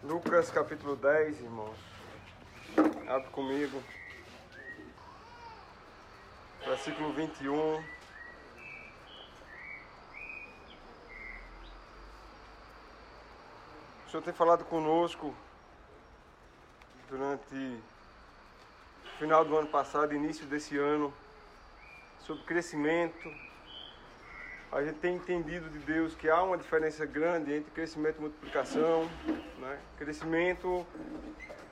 Lucas capítulo 10, irmãos. Abre comigo. Versículo 21. O Senhor tem falado conosco durante o final do ano passado, início desse ano, sobre crescimento. A gente tem entendido de Deus que há uma diferença grande entre crescimento e multiplicação. Né? Crescimento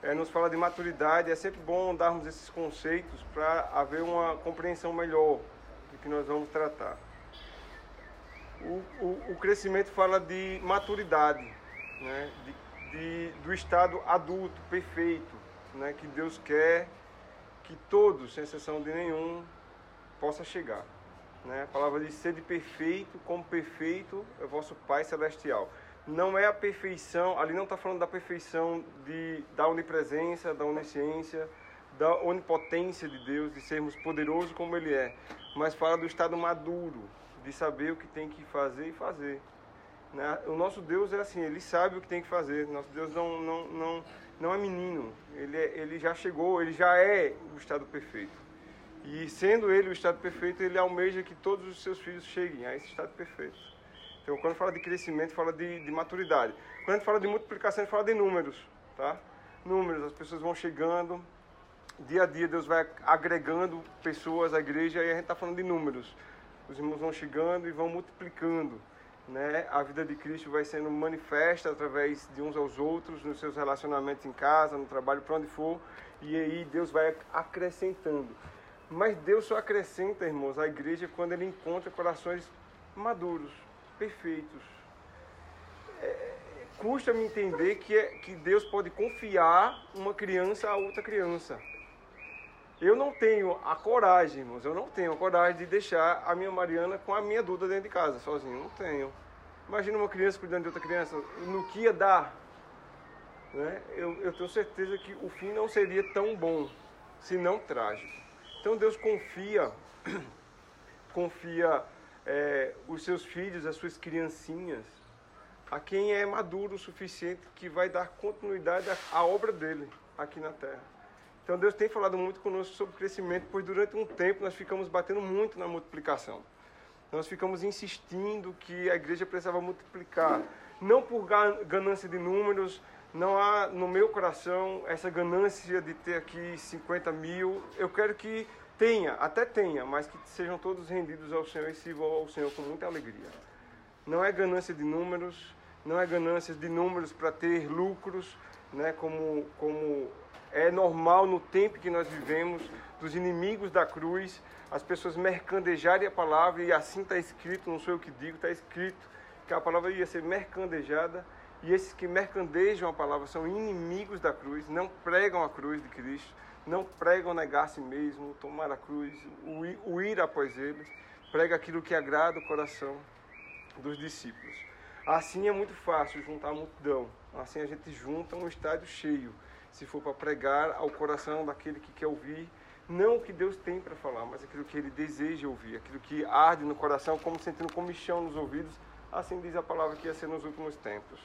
é, nos fala de maturidade, é sempre bom darmos esses conceitos para haver uma compreensão melhor do que nós vamos tratar. O, o, o crescimento fala de maturidade, né? de, de, do estado adulto, perfeito, né? que Deus quer que todos, sem exceção de nenhum, possa chegar. Né? A palavra diz: sede perfeito, como perfeito é o vosso Pai Celestial. Não é a perfeição, ali não está falando da perfeição de, da onipresença, da onisciência, da onipotência de Deus, de sermos poderosos como Ele é, mas fala do estado maduro, de saber o que tem que fazer e fazer. Né? O nosso Deus é assim, Ele sabe o que tem que fazer. Nosso Deus não, não, não, não é menino, ele, é, ele já chegou, Ele já é o estado perfeito. E sendo ele o estado perfeito, ele almeja que todos os seus filhos cheguem a esse estado perfeito. Então, quando fala de crescimento, fala de, de maturidade. Quando a gente fala de multiplicação, a gente fala de números, tá? Números, as pessoas vão chegando, dia a dia Deus vai agregando pessoas à igreja e a gente está falando de números. Os irmãos vão chegando e vão multiplicando. Né? A vida de Cristo vai sendo manifesta através de uns aos outros, nos seus relacionamentos em casa, no trabalho, para onde for, e aí Deus vai acrescentando. Mas Deus só acrescenta, irmãos, à igreja quando ele encontra corações maduros, perfeitos. É, Custa-me entender que, é, que Deus pode confiar uma criança a outra criança. Eu não tenho a coragem, irmãos, eu não tenho a coragem de deixar a minha Mariana com a minha Duda dentro de casa, sozinho. Não tenho. Imagina uma criança cuidando de outra criança, no que ia dar. Né? Eu, eu tenho certeza que o fim não seria tão bom, se não trágico. Então Deus confia, confia é, os seus filhos, as suas criancinhas, a quem é maduro o suficiente que vai dar continuidade à, obra dele aqui na terra. Então Deus tem falado muito conosco sobre crescimento, pois durante um tempo nós ficamos batendo muito na multiplicação. Nós ficamos insistindo que a igreja precisava multiplicar, não por ganância de números, não há no meu coração essa ganância de ter aqui 50 mil. Eu quero que tenha, até tenha, mas que sejam todos rendidos ao Senhor e sirvam ao Senhor com muita alegria. Não é ganância de números, não é ganância de números para ter lucros, né, como, como é normal no tempo que nós vivemos, dos inimigos da cruz, as pessoas mercandejarem a palavra, e assim está escrito, não sou eu que digo, está escrito que a palavra ia ser mercandejada e esses que mercandejam a palavra são inimigos da cruz, não pregam a cruz de Cristo, não pregam negar a si mesmo, tomar a cruz, o ir após eles, prega aquilo que agrada o coração dos discípulos. Assim é muito fácil juntar a multidão, assim a gente junta um estádio cheio, se for para pregar ao coração daquele que quer ouvir, não o que Deus tem para falar, mas aquilo que ele deseja ouvir, aquilo que arde no coração, como sentindo comichão nos ouvidos, assim diz a palavra que ia ser nos últimos tempos.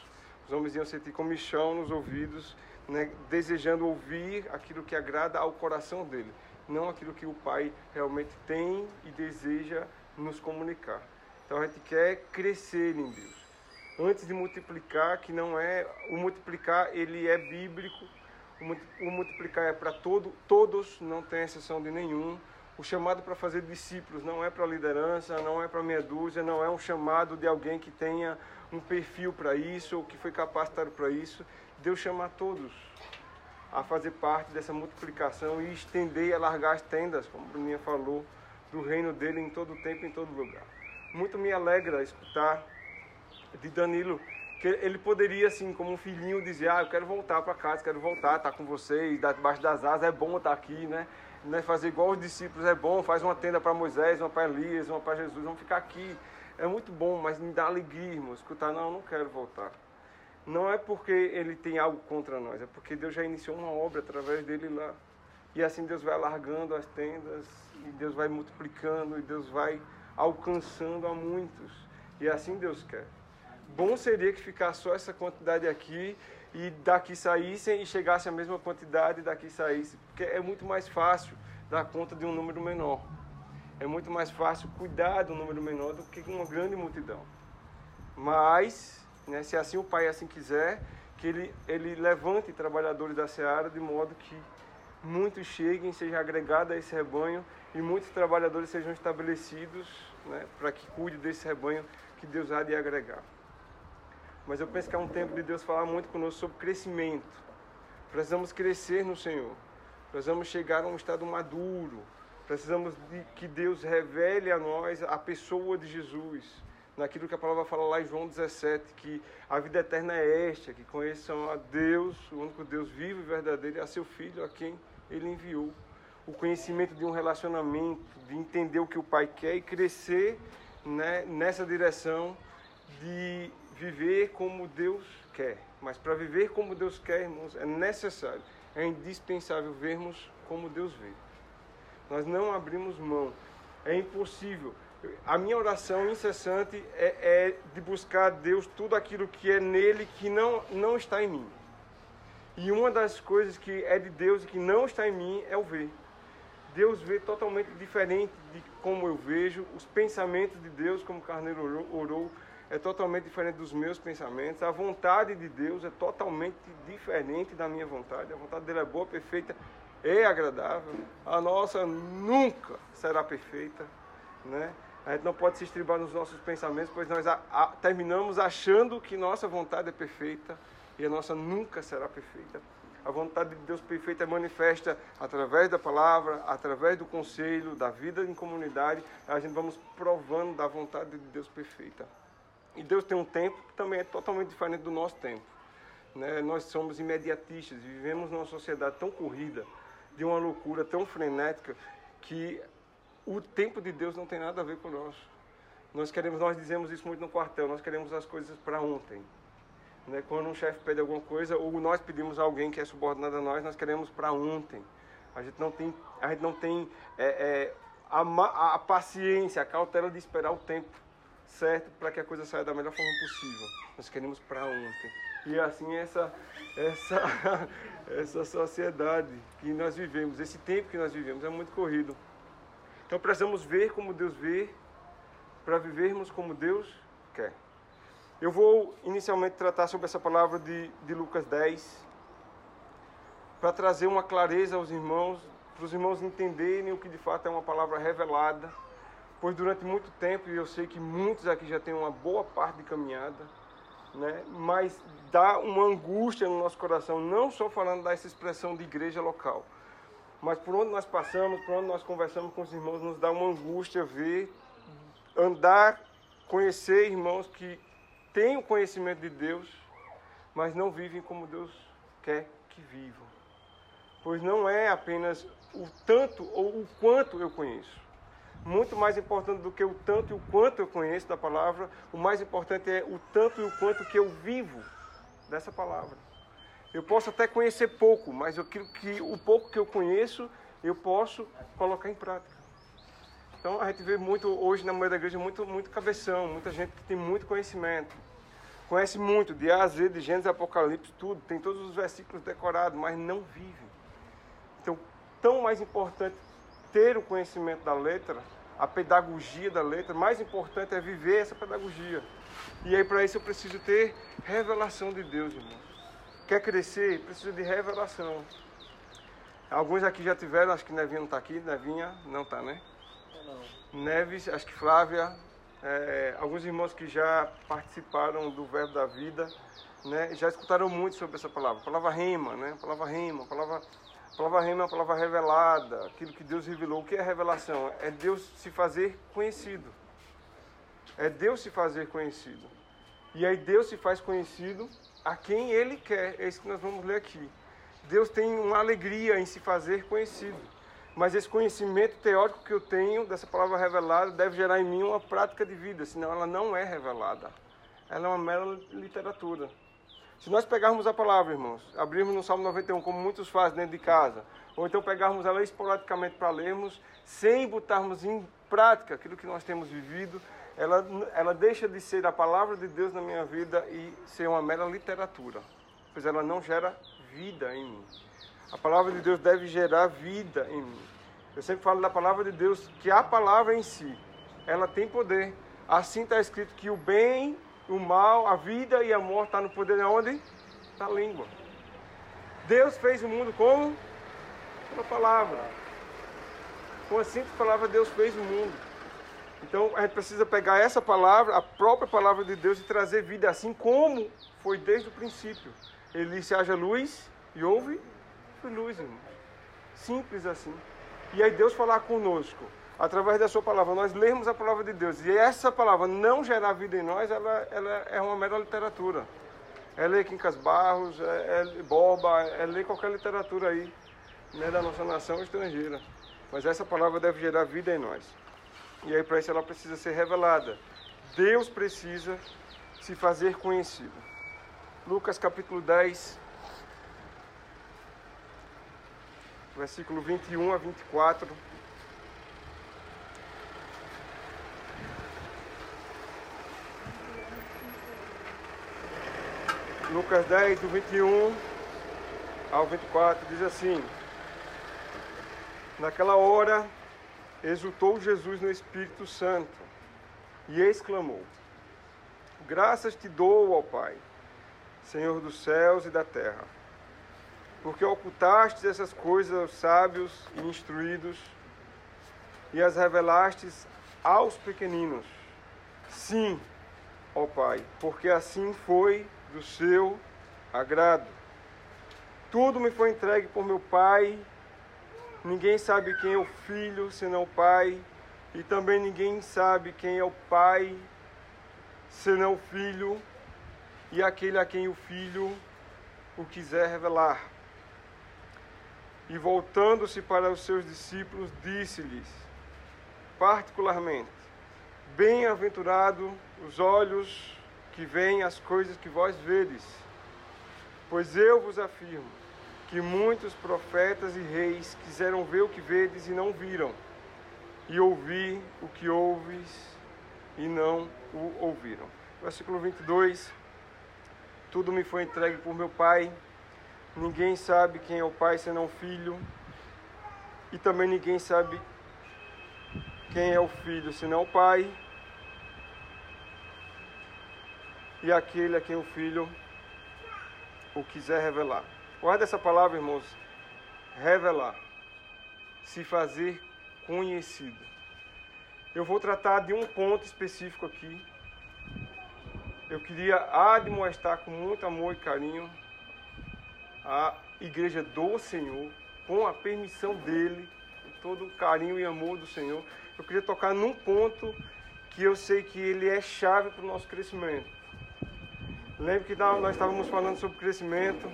Os homens iam sentir comichão nos ouvidos, né, desejando ouvir aquilo que agrada ao coração dele, não aquilo que o Pai realmente tem e deseja nos comunicar. Então a gente quer crescer em Deus. Antes de multiplicar, que não é o multiplicar, ele é bíblico. O multiplicar é para todo, todos, não tem exceção de nenhum. O chamado para fazer discípulos não é para liderança, não é para meia dúzia, não é um chamado de alguém que tenha um perfil para isso ou que foi capacitado para isso. Deus chama a todos a fazer parte dessa multiplicação e estender e alargar as tendas, como a Bruninha falou, do reino dele em todo tempo, em todo lugar. Muito me alegra escutar de Danilo que ele poderia, assim, como um filhinho, dizer: Ah, eu quero voltar para casa, quero voltar, estar tá com vocês, debaixo das asas, é bom estar aqui, né? né, fazer igual os discípulos é bom, faz uma tenda para Moisés, uma para Elias, uma para Jesus, vamos ficar aqui. É muito bom, mas me dá alegria, irmão, escutar, não, eu não quero voltar. Não é porque ele tem algo contra nós, é porque Deus já iniciou uma obra através dele lá. E assim Deus vai alargando as tendas, e Deus vai multiplicando, e Deus vai alcançando a muitos. E assim Deus quer. bom seria que ficasse só essa quantidade aqui e daqui saíssem e chegasse a mesma quantidade daqui saísse, porque é muito mais fácil dar conta de um número menor. É muito mais fácil cuidar um número menor do que uma grande multidão. Mas, né, se assim o Pai assim quiser, que ele, ele levante trabalhadores da seara de modo que muitos cheguem, sejam agregados a esse rebanho e muitos trabalhadores sejam estabelecidos né, para que cuide desse rebanho que Deus há de agregar. Mas eu penso que é um tempo de Deus falar muito conosco sobre crescimento. Precisamos crescer no Senhor. Precisamos chegar a um estado maduro. Precisamos de que Deus revele a nós a pessoa de Jesus. Naquilo que a palavra fala lá em João 17, que a vida eterna é esta, que conheçam a Deus, o único Deus vivo e verdadeiro, e a seu Filho, a quem Ele enviou. O conhecimento de um relacionamento, de entender o que o Pai quer e crescer né, nessa direção de viver como Deus quer. Mas para viver como Deus quer, irmãos, é necessário, é indispensável vermos como Deus vê. Nós não abrimos mão. É impossível. A minha oração incessante é, é de buscar a Deus tudo aquilo que é nele que não, não está em mim. E uma das coisas que é de Deus e que não está em mim é o ver. Deus vê totalmente diferente de como eu vejo, os pensamentos de Deus, como o Carneiro orou, orou é totalmente diferente dos meus pensamentos. A vontade de Deus é totalmente diferente da minha vontade. A vontade dele é boa, perfeita e agradável. A nossa nunca será perfeita, né? A gente não pode se estribar nos nossos pensamentos, pois nós a, a, terminamos achando que nossa vontade é perfeita e a nossa nunca será perfeita. A vontade de Deus perfeita é manifesta através da palavra, através do conselho, da vida em comunidade. A gente vamos provando da vontade de Deus perfeita. E Deus tem um tempo que também é totalmente diferente do nosso tempo. Né? Nós somos imediatistas, vivemos numa sociedade tão corrida, de uma loucura tão frenética, que o tempo de Deus não tem nada a ver com o nosso. Nós queremos, nós dizemos isso muito no quartel, nós queremos as coisas para ontem. Né? Quando um chefe pede alguma coisa, ou nós pedimos a alguém que é subordinado a nós, nós queremos para ontem. A gente não tem, a gente não tem é, é, a, a paciência, a cautela de esperar o tempo certo para que a coisa saia da melhor forma possível. Nós queremos para ontem. E assim essa essa essa sociedade que nós vivemos, esse tempo que nós vivemos é muito corrido. Então precisamos ver como Deus vê para vivermos como Deus quer. Eu vou inicialmente tratar sobre essa palavra de, de Lucas 10 para trazer uma clareza aos irmãos, para os irmãos entenderem o que de fato é uma palavra revelada pois durante muito tempo, e eu sei que muitos aqui já têm uma boa parte de caminhada, né? mas dá uma angústia no nosso coração, não só falando dessa expressão de igreja local, mas por onde nós passamos, por onde nós conversamos com os irmãos, nos dá uma angústia ver, andar, conhecer irmãos que têm o conhecimento de Deus, mas não vivem como Deus quer que vivam. Pois não é apenas o tanto ou o quanto eu conheço muito mais importante do que o tanto e o quanto eu conheço da palavra, o mais importante é o tanto e o quanto que eu vivo dessa palavra. Eu posso até conhecer pouco, mas aquilo que o pouco que eu conheço, eu posso colocar em prática. Então a gente vê muito hoje na maioria da igreja muito muito cabeção, muita gente que tem muito conhecimento. Conhece muito de A a Z, de Gênesis, Apocalipse, tudo, tem todos os versículos decorados, mas não vive. Então, tão mais importante ter o conhecimento da letra, a pedagogia da letra, mais importante é viver essa pedagogia. E aí para isso eu preciso ter revelação de Deus, irmãos. Quer crescer? Precisa de revelação. Alguns aqui já tiveram, acho que Nevinha não está aqui, Nevinha não está, né? Não. Neves, acho que Flávia, é, alguns irmãos que já participaram do Verbo da Vida, né, já escutaram muito sobre essa palavra. A palavra rema, né? A palavra rema, a palavra a palavra rema é uma palavra revelada, aquilo que Deus revelou. O que é revelação? É Deus se fazer conhecido. É Deus se fazer conhecido. E aí Deus se faz conhecido a quem Ele quer. É isso que nós vamos ler aqui. Deus tem uma alegria em se fazer conhecido. Mas esse conhecimento teórico que eu tenho dessa palavra revelada deve gerar em mim uma prática de vida, senão ela não é revelada. Ela é uma mera literatura. Se nós pegarmos a palavra, irmãos, abrirmos no Salmo 91, como muitos fazem dentro de casa, ou então pegarmos ela esporadicamente para lermos, sem botarmos em prática aquilo que nós temos vivido, ela, ela deixa de ser a palavra de Deus na minha vida e ser uma mera literatura, pois ela não gera vida em mim. A palavra de Deus deve gerar vida em mim. Eu sempre falo da palavra de Deus, que a palavra em si, ela tem poder. Assim está escrito que o bem, o mal, a vida e a morte está no poder de onde? Da língua. Deus fez o mundo como? Pela palavra. Com a simples palavra, Deus fez o mundo. Então a gente precisa pegar essa palavra, a própria palavra de Deus, e trazer vida assim como foi desde o princípio. Ele disse: haja luz e houve luz, irmãos. Simples assim. E aí Deus falar conosco, através da sua palavra, nós lermos a palavra de Deus, e essa palavra não gerar vida em nós, ela, ela é uma mera literatura. É ler Quincas Barros, é, é Boba, é ler qualquer literatura aí, né, da nossa nação estrangeira. Mas essa palavra deve gerar vida em nós. E aí para isso ela precisa ser revelada. Deus precisa se fazer conhecido. Lucas capítulo 10, versículo 21 a 24. Lucas 10, do 21 ao 24, diz assim: Naquela hora exultou Jesus no Espírito Santo e exclamou: Graças te dou, ó Pai, Senhor dos céus e da terra porque ocultastes essas coisas aos sábios e instruídos e as revelastes aos pequeninos. Sim, ó Pai, porque assim foi do seu agrado. Tudo me foi entregue por meu Pai. Ninguém sabe quem é o Filho senão o Pai, e também ninguém sabe quem é o Pai senão o Filho, e aquele a quem o Filho o quiser revelar. E voltando-se para os seus discípulos, disse-lhes, particularmente: Bem-aventurado os olhos que veem as coisas que vós vedes, pois eu vos afirmo que muitos profetas e reis quiseram ver o que vedes e não viram, e ouvir o que ouves e não o ouviram. Versículo 22: Tudo me foi entregue por meu Pai Ninguém sabe quem é o Pai senão o Filho. E também ninguém sabe quem é o Filho senão o Pai. E aquele a quem o Filho o quiser revelar. Guarda essa palavra, irmãos. Revelar. Se fazer conhecido. Eu vou tratar de um ponto específico aqui. Eu queria admoestar com muito amor e carinho a igreja do Senhor, com a permissão dele, todo o carinho e amor do Senhor. Eu queria tocar num ponto que eu sei que ele é chave para o nosso crescimento. Lembro que nós estávamos falando sobre crescimento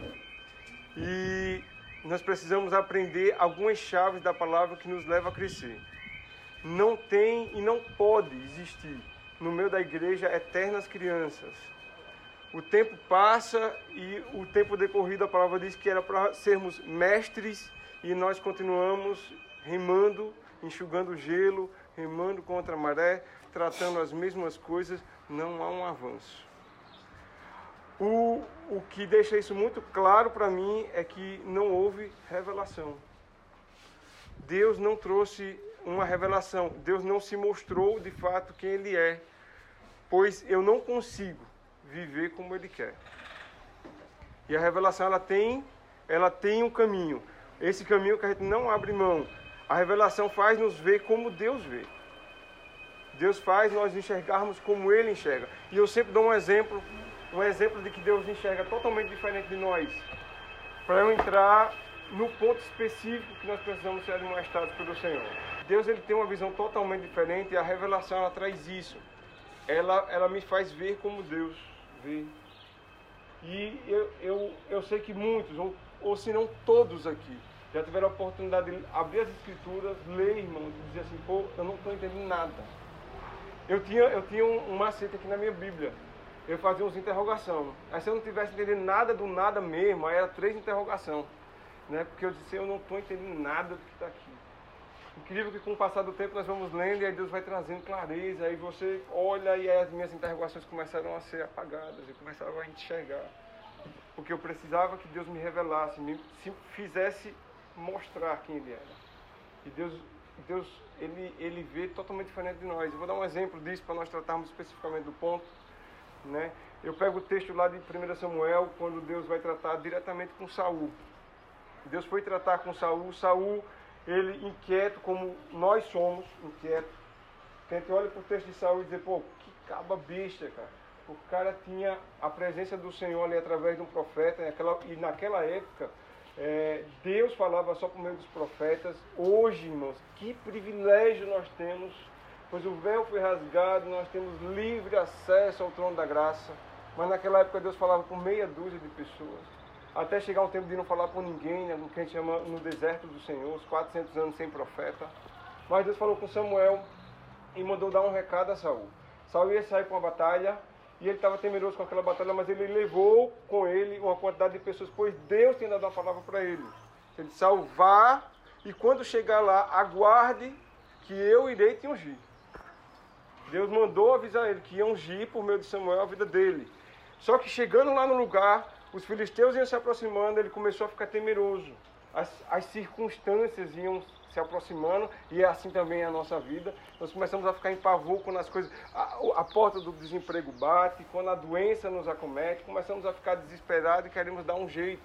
e nós precisamos aprender algumas chaves da palavra que nos levam a crescer. Não tem e não pode existir no meio da igreja eternas crianças o tempo passa e o tempo decorrido, a palavra diz que era para sermos mestres e nós continuamos remando, enxugando gelo, remando contra a maré, tratando as mesmas coisas, não há um avanço. O, o que deixa isso muito claro para mim é que não houve revelação. Deus não trouxe uma revelação, Deus não se mostrou de fato quem Ele é, pois eu não consigo viver como ele quer. E a revelação ela tem, ela tem um caminho. Esse caminho que a gente não abre mão. A revelação faz nos ver como Deus vê. Deus faz nós enxergarmos como Ele enxerga. E eu sempre dou um exemplo, um exemplo de que Deus enxerga totalmente diferente de nós. Para eu entrar no ponto específico que nós precisamos ser admoestados pelo Senhor. Deus ele tem uma visão totalmente diferente e a revelação ela traz isso. Ela, ela me faz ver como Deus ver. E eu, eu, eu sei que muitos, ou, ou se não todos aqui, já tiveram a oportunidade de abrir as escrituras, ler, irmão, e dizer assim, pô, eu não estou entendendo nada. Eu tinha, eu tinha um macete aqui na minha Bíblia. Eu fazia uns interrogação. Aí se eu não tivesse entendendo nada do nada mesmo, aí era três interrogação. Né? Porque eu disse, eu não estou entendendo nada do que está aqui. Incrível que com o passar do tempo nós vamos lendo e aí Deus vai trazendo clareza, aí você olha e as minhas interrogações começaram a ser apagadas, eu começava a enxergar. Porque eu precisava que Deus me revelasse, me fizesse mostrar quem Ele era. E Deus, Deus ele, ele vê totalmente diferente de nós. Eu vou dar um exemplo disso para nós tratarmos especificamente do ponto. Né? Eu pego o texto lá de 1 Samuel, quando Deus vai tratar diretamente com Saul. Deus foi tratar com Saul, Saul, ele inquieto, como nós somos, inquieto. A gente olha para o texto de Saul e diz, pô, que caba besta, cara. O cara tinha a presença do Senhor ali através de um profeta, e naquela, e naquela época é, Deus falava só por meio dos profetas. Hoje, irmãos, que privilégio nós temos, pois o véu foi rasgado, nós temos livre acesso ao trono da graça. Mas naquela época Deus falava com meia dúzia de pessoas. Até chegar um tempo de não falar com ninguém, né, no que a gente chama no deserto do Senhor, os 400 anos sem profeta. Mas Deus falou com Samuel e mandou dar um recado a Saul. Saul ia sair para uma batalha e ele estava temeroso com aquela batalha, mas ele levou com ele uma quantidade de pessoas, pois Deus tinha dado uma palavra para ele. Ele salvar e quando chegar lá, aguarde que eu irei te ungir. Deus mandou avisar ele que ia ungir por meio de Samuel a vida dele. Só que chegando lá no lugar, os filisteus iam se aproximando, ele começou a ficar temeroso. As, as circunstâncias iam se aproximando e é assim também a nossa vida. Nós começamos a ficar em pavor quando as coisas. A, a, porta do desemprego bate, quando a doença nos acomete, começamos a ficar desesperados e queremos dar um jeito,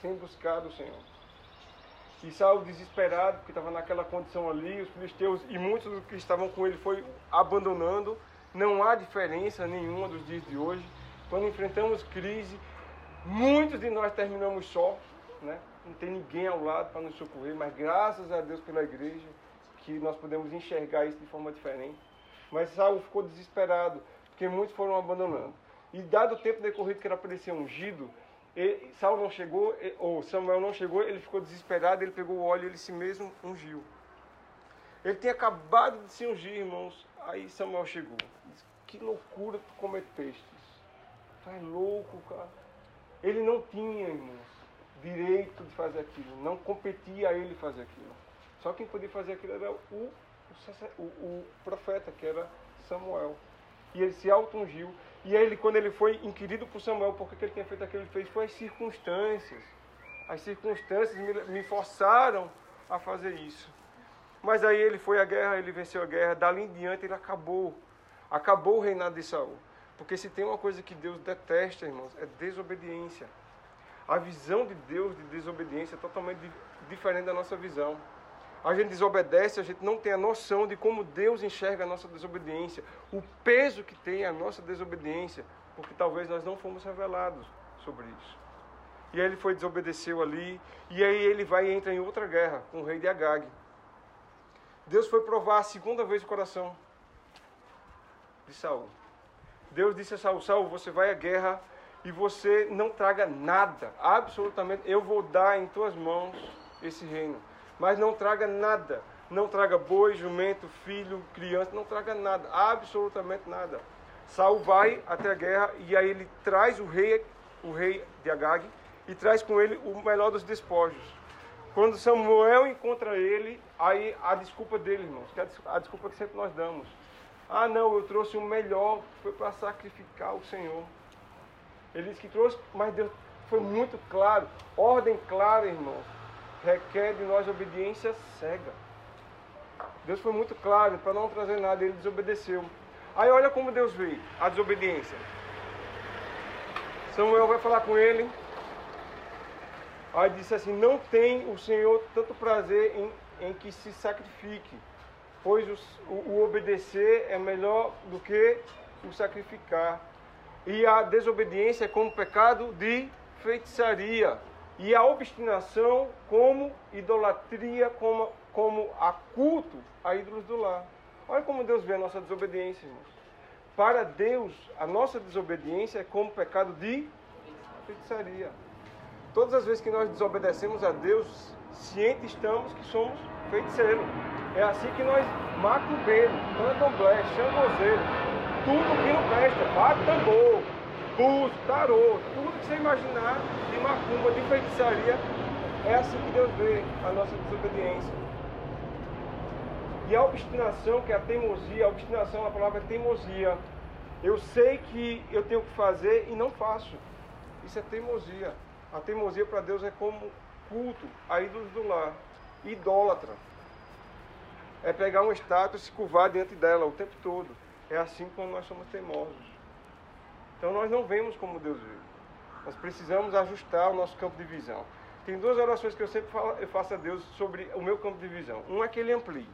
sem buscar o Senhor. E Saul desesperado, porque estava naquela condição ali, os filisteus e muitos que estavam com ele foi abandonando. Não há diferença nenhuma dos dias de hoje. Quando enfrentamos crise, muitos de nós terminamos só, né? não tem ninguém ao lado para nos socorrer, mas graças a Deus pela igreja que nós podemos enxergar isso de forma diferente. Mas Saul ficou desesperado, porque muitos foram abandonando. E dado o tempo decorrido que era para ele ser ungido, ele, Saul não chegou, ou Samuel não chegou, ele ficou desesperado, ele pegou o óleo e ele si mesmo ungiu. Ele tinha acabado de se ungir, irmãos. Aí Samuel chegou. Disse, que loucura tu cometeste. Tu é louco, cara. Ele não tinha, irmãos direito de fazer aquilo, não competia a ele fazer aquilo. Só quem podia fazer aquilo era o, o, o profeta, que era Samuel. E ele se auto-ungiu. E ele, quando ele foi inquirido por Samuel, por que ele tinha feito aquilo, ele fez foi as circunstâncias. As circunstâncias me, me forçaram a fazer isso. Mas aí ele foi à guerra, ele venceu a guerra, dali em diante ele acabou. Acabou o reinado de Saul. Porque se tem uma coisa que Deus detesta, irmãos, é desobediência. A visão de Deus de desobediência é totalmente diferente da nossa visão. A gente desobedece, a gente não tem a noção de como Deus enxerga a nossa desobediência, o peso que tem a nossa desobediência, porque talvez nós não fomos revelados sobre isso. E aí ele foi desobedeceu ali, e aí ele vai e entra em outra guerra com o rei de Agag. Deus foi provar a segunda vez o coração de Saul. Deus disse a Saul: Saul, você vai à guerra e você não traga nada, absolutamente, eu vou dar em tuas mãos esse reino, mas não traga nada, não traga boi, jumento, filho, criança, não traga nada, absolutamente nada. Saul vai até a guerra e aí ele traz o rei, o rei de Agag, e traz com ele o melhor dos despojos. Quando Samuel encontra ele, aí a desculpa dele, irmãos, que é a desculpa que sempre nós damos. Ah, não, eu trouxe o melhor, foi para sacrificar o Senhor. Ele disse que trouxe, mas Deus foi muito claro. Ordem clara, irmãos, requer de nós obediência cega. Deus foi muito claro para não trazer nada, ele desobedeceu. Aí olha como Deus veio, a desobediência. Samuel vai falar com ele. Aí disse assim: Não tem o Senhor tanto prazer em, em que se sacrifique, pois o, o obedecer é melhor do que o sacrificar. E a desobediência é como pecado de feitiçaria. E a obstinação como idolatria, como, como a culto a ídolos do lar. Olha como Deus vê a nossa desobediência, irmãos. Para Deus, a nossa desobediência é como pecado de feitiçaria. Todas as vezes que nós desobedecemos a Deus, cientes estamos que somos feiticeiros. É assim que nós macumbeiro, candomblé, xangozeiro, tudo que não presta, bate tambor, búzio, tarô, tudo que você imaginar de macumba, de feitiçaria, é assim que Deus vê a nossa desobediência. E a obstinação, que é a teimosia, a obstinação, a palavra é teimosia. Eu sei que eu tenho que fazer e não faço. Isso é teimosia. A teimosia para Deus é como culto a ídolos do lar, idólatra. É pegar um estátua e se curvar diante dela o tempo todo. É assim quando nós somos teimosos. Então nós não vemos como Deus vê. Nós precisamos ajustar o nosso campo de visão. Tem duas orações que eu sempre faço a Deus sobre o meu campo de visão. Um é que Ele amplie.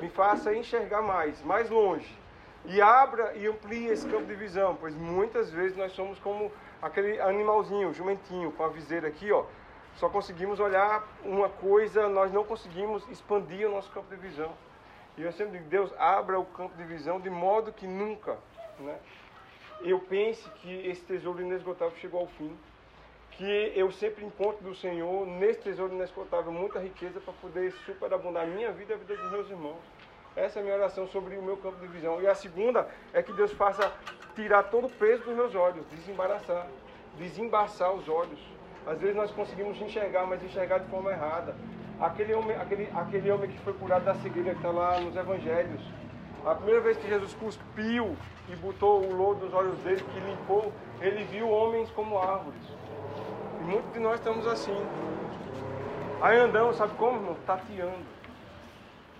Me faça enxergar mais, mais longe. E abra e amplie esse campo de visão, pois muitas vezes nós somos como aquele animalzinho, jumentinho, com a viseira aqui, ó. Só conseguimos olhar uma coisa, nós não conseguimos expandir o nosso campo de visão. E eu sempre digo, Deus, abra o campo de visão de modo que nunca, né? Eu pense que esse tesouro inesgotável chegou ao fim. Que eu sempre encontro do Senhor, nesse tesouro inesgotável, muita riqueza para poder superabundar a minha vida e a vida dos meus irmãos. Essa é a minha oração sobre o meu campo de visão. E a segunda é que Deus faça tirar todo o peso dos meus olhos, desembaraçar, desembaçar os olhos. Às vezes nós conseguimos enxergar, mas enxergar de forma errada. Aquele homem, aquele, aquele homem que foi curado da cegueira que está lá nos evangelhos. A primeira vez que Jesus cuspiu e botou o lodo nos olhos dele, que limpou, ele viu homens como árvores. E muitos de nós estamos assim. Aí andamos, sabe como, irmão? Tateando.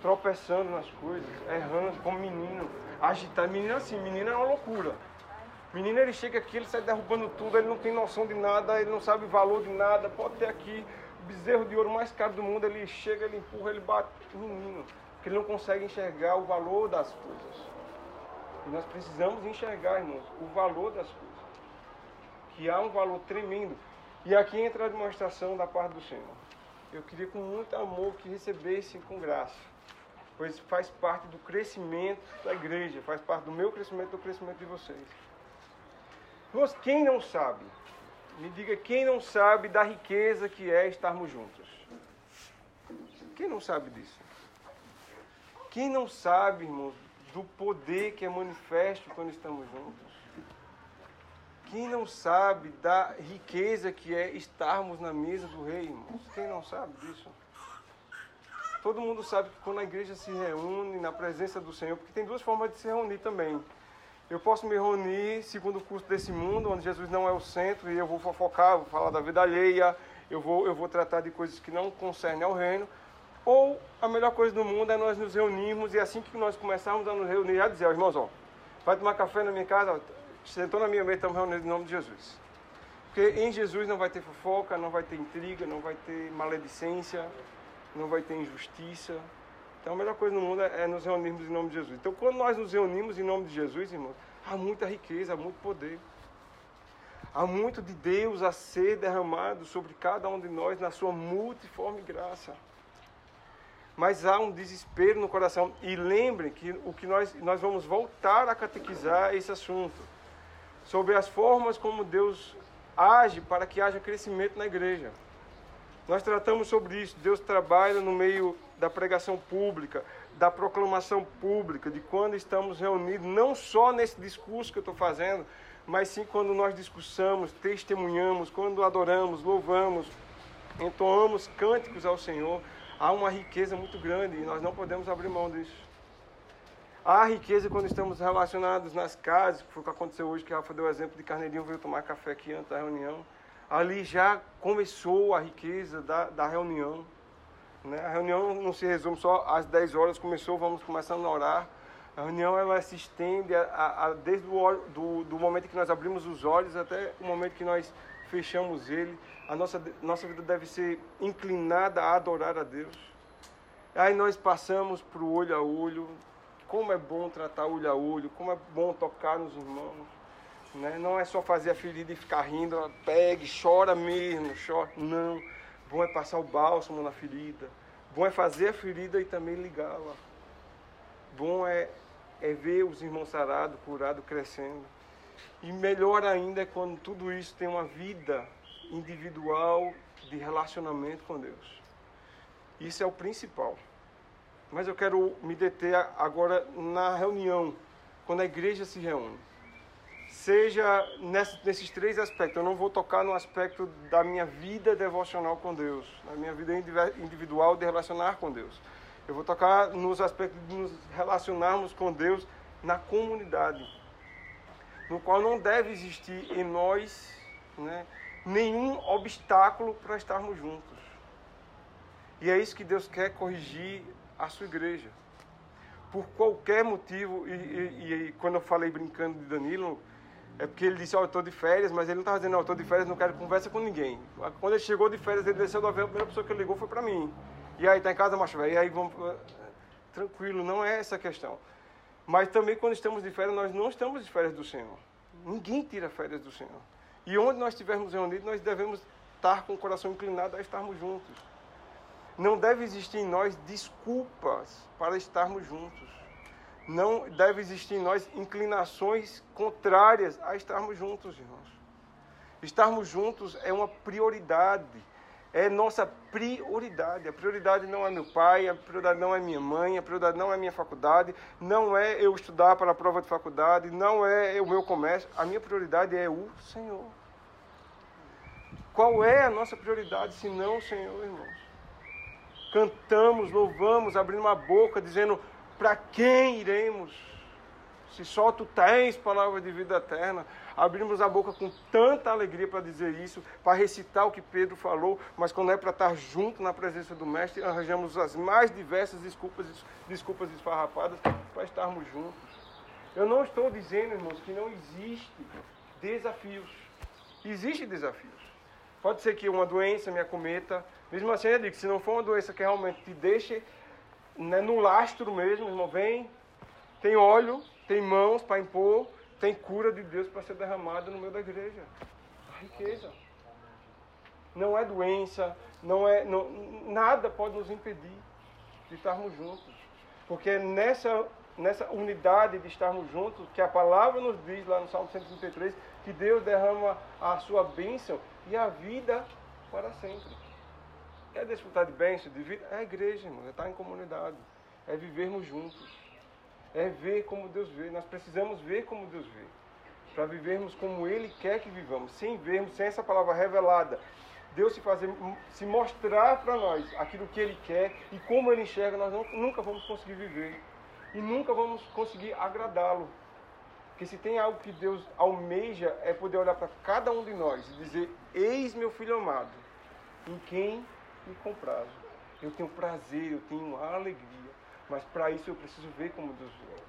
Tropeçando nas coisas, errando, como menino. Agitado. Menino assim, menino é uma loucura. Menino, ele chega aqui, ele sai derrubando tudo, ele não tem noção de nada, ele não sabe o valor de nada. Pode ter aqui bezerro de ouro mais caro do mundo, ele chega, ele empurra, ele bate. Menino, porque ele não consegue enxergar o valor das coisas. E nós precisamos enxergar, irmãos, o valor das coisas. Que há um valor tremendo. E aqui entra a demonstração da parte do Senhor. Eu queria com muito amor que recebessem com graça. Pois faz parte do crescimento da igreja, faz parte do meu crescimento, do crescimento de vocês. Irmãos, quem não sabe? Me diga quem não sabe da riqueza que é estarmos juntos. Quem não sabe disso? Quem não sabe, irmãos, do poder que é manifesto quando estamos juntos? Quem não sabe da riqueza que é estarmos na mesa do rei, irmãos? Quem não sabe disso? Todo mundo sabe que quando a igreja se reúne na presença do Senhor, porque tem duas formas de se reunir também. Eu posso me reunir segundo o curso desse mundo, onde Jesus não é o centro, e eu vou fofocar, vou falar da vida alheia, eu vou, eu vou tratar de coisas que não concernem ao reino. Ou a melhor coisa do mundo é nós nos reunirmos e assim que nós começarmos a nos reunir, já dizer, irmãos, ó, vai tomar café na minha casa, sentou na minha mesa, estamos reunidos em nome de Jesus. Porque em Jesus não vai ter fofoca, não vai ter intriga, não vai ter maledicência, não vai ter injustiça, então a melhor coisa no mundo é, é nos reunirmos em nome de Jesus. Então quando nós nos reunimos em nome de Jesus, irmãos, há muita riqueza, há muito poder. Há muito de Deus a ser derramado sobre cada um de nós na sua multiforme graça. Mas há um desespero no coração. E lembrem que o que nós, nós vamos voltar a catequizar esse assunto. Sobre as formas como Deus age para que haja crescimento na igreja. Nós tratamos sobre isso. Deus trabalha no meio da pregação pública, da proclamação pública, de quando estamos reunidos, não só nesse discurso que eu estou fazendo, mas sim quando nós discursamos, testemunhamos, quando adoramos, louvamos, entoamos cânticos ao Senhor. Há uma riqueza muito grande e nós não podemos abrir mão disso. Há riqueza quando estamos relacionados nas casas, que foi o que aconteceu hoje, que Rafa deu o exemplo de Carneirinho veio tomar café aqui antes da reunião. Ali já começou a riqueza da, da reunião. Né? A reunião não se resume só às 10 horas, começou, vamos começando a orar. A reunião ela se estende a, a, a, desde o do, do momento que nós abrimos os olhos até o momento que nós fechamos ele. A nossa, nossa vida deve ser inclinada a adorar a Deus. Aí nós passamos para o olho a olho. Como é bom tratar olho a olho, como é bom tocar nos irmãos. Né? Não é só fazer a ferida e ficar rindo, pegue, chora mesmo, chora. Não Bom é passar o bálsamo na ferida. Bom é fazer a ferida e também ligá-la. Bom é, é ver os irmãos sarados, curados, crescendo. E melhor ainda é quando tudo isso tem uma vida individual de relacionamento com Deus. Isso é o principal. Mas eu quero me deter agora na reunião, quando a igreja se reúne seja nesses três aspectos. Eu não vou tocar no aspecto da minha vida devocional com Deus, da minha vida individual de relacionar com Deus. Eu vou tocar nos aspectos de nos relacionarmos com Deus na comunidade, no qual não deve existir em nós né, nenhum obstáculo para estarmos juntos. E é isso que Deus quer corrigir a sua igreja. Por qualquer motivo, e, e, e quando eu falei brincando de Danilo, é porque ele disse, ó, oh, eu estou de férias, mas ele não estava dizendo, não, eu estou de férias, não quero conversa com ninguém. Quando ele chegou de férias, ele desceu do avião, a primeira pessoa que ligou foi para mim. E aí, tá em casa, macho velho? E aí, vamos... Tranquilo, não é essa a questão. Mas também quando estamos de férias, nós não estamos de férias do Senhor. Ninguém tira férias do Senhor. E onde nós estivermos reunidos, nós devemos estar com o coração inclinado a estarmos juntos. Não deve existir em nós desculpas para estarmos juntos. Não deve existir em nós inclinações contrárias a estarmos juntos, irmãos. Estarmos juntos é uma prioridade é nossa prioridade. A prioridade não é meu pai, a prioridade não é minha mãe, a prioridade não é minha faculdade, não é eu estudar para a prova de faculdade, não é o meu comércio. A minha prioridade é o Senhor. Qual é a nossa prioridade se não o Senhor, irmãos? Cantamos, louvamos, abrindo uma boca, dizendo: para quem iremos? Se só tu tens palavra de vida eterna abrimos a boca com tanta alegria para dizer isso, para recitar o que Pedro falou, mas quando é para estar junto na presença do Mestre, arranjamos as mais diversas desculpas, desculpas esfarrapadas para estarmos juntos. Eu não estou dizendo, irmãos, que não existe desafios. Existem desafios. Pode ser que uma doença me acometa. Mesmo assim, eu digo, se não for uma doença que realmente te deixe né, no lastro mesmo, irmão, vem, tem óleo, tem mãos para impor, tem cura de Deus para ser derramada no meio da igreja. A riqueza. Não é doença, não é, não, nada pode nos impedir de estarmos juntos. Porque é nessa, nessa unidade de estarmos juntos que a palavra nos diz lá no Salmo 133 que Deus derrama a sua bênção e a vida para sempre. Quer desfrutar de bênção, de vida? É a igreja, irmão, é estar em comunidade. É vivermos juntos é ver como Deus vê. Nós precisamos ver como Deus vê. Para vivermos como Ele quer que vivamos, sem vermos, sem essa palavra revelada. Deus se fazer, se mostrar para nós aquilo que Ele quer e como Ele enxerga, nós não, nunca vamos conseguir viver. E nunca vamos conseguir agradá-lo. Porque se tem algo que Deus almeja é poder olhar para cada um de nós e dizer: Eis meu filho amado, em quem me comprazo. Eu tenho prazer, eu tenho alegria mas para isso eu preciso ver como Deus vê.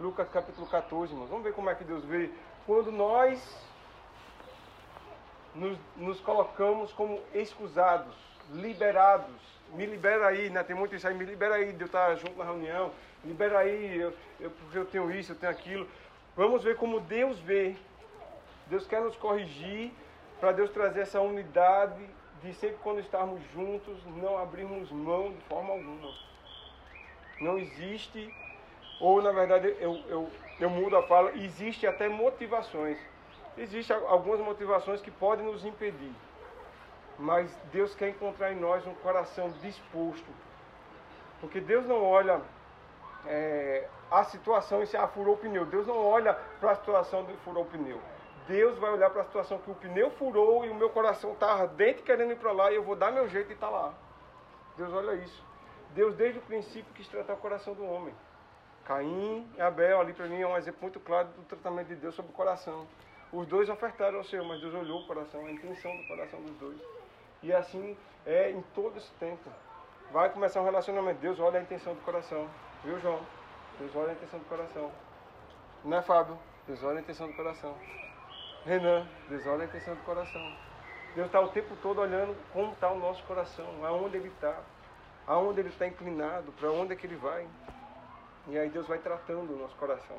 Lucas capítulo 14, irmãos. Vamos ver como é que Deus vê. Quando nós nos, nos colocamos como excusados, liberados. Me libera aí, né? Tem muito isso aí, me libera aí de eu estar junto na reunião. Libera aí, eu, eu, porque eu tenho isso, eu tenho aquilo. Vamos ver como Deus vê. Deus quer nos corrigir para Deus trazer essa unidade de sempre quando estarmos juntos, não abrirmos mão de forma alguma não existe, ou na verdade eu, eu, eu mudo a fala, existe até motivações. Existem algumas motivações que podem nos impedir. Mas Deus quer encontrar em nós um coração disposto. Porque Deus não olha é, a situação e se ah, furou o pneu. Deus não olha para a situação de furou o pneu. Deus vai olhar para a situação que o pneu furou e o meu coração está ardente querendo ir para lá e eu vou dar meu jeito e está lá. Deus olha isso. Deus, desde o princípio, quis tratar o coração do homem. Caim e Abel, ali para mim, é um exemplo muito claro do tratamento de Deus sobre o coração. Os dois ofertaram ao Senhor, mas Deus olhou o coração, a intenção do coração dos dois. E assim é em todo esse tempo. Vai começar um relacionamento. Deus olha a intenção do coração. Viu, João? Deus olha a intenção do coração. Não é Fábio? Deus olha a intenção do coração. Renan, Deus olha a intenção do coração. Deus está o tempo todo olhando como está o nosso coração, aonde ele está aonde ele está inclinado, para onde é que ele vai. E aí Deus vai tratando o nosso coração.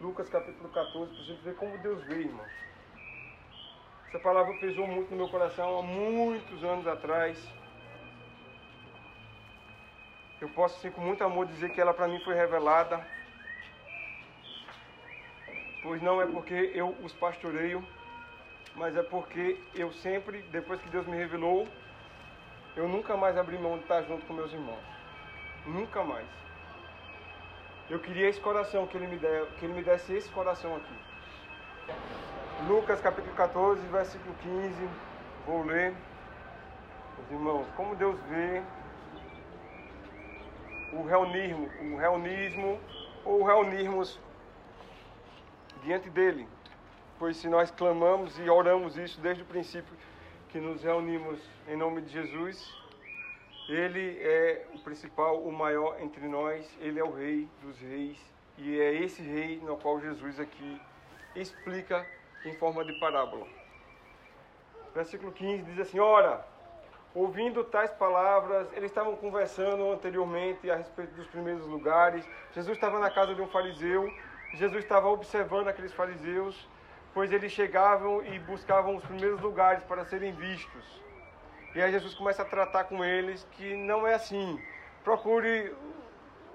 Lucas capítulo 14, para a gente ver como Deus vê, irmãos. Essa palavra pesou muito no meu coração há muitos anos atrás. Eu posso, assim, com muito amor, dizer que ela para mim foi revelada. Pois não é porque eu os pastoreio, mas é porque eu sempre, depois que Deus me revelou, eu nunca mais abri mão de estar junto com meus irmãos. Nunca mais. Eu queria esse coração, que ele me, der, que ele me desse esse coração aqui. Lucas capítulo 14, versículo 15. Vou ler. Os irmãos, como Deus vê o reunirmos, o reunirmos ou reunirmos diante dele. Pois se nós clamamos e oramos isso desde o princípio que nos reunimos em nome de Jesus, ele é o principal, o maior entre nós, ele é o rei dos reis. E é esse rei no qual Jesus aqui explica em forma de parábola. Versículo 15 diz assim: Ora, ouvindo tais palavras, eles estavam conversando anteriormente a respeito dos primeiros lugares. Jesus estava na casa de um fariseu, Jesus estava observando aqueles fariseus, pois eles chegavam e buscavam os primeiros lugares para serem vistos. E aí Jesus começa a tratar com eles que não é assim. Procure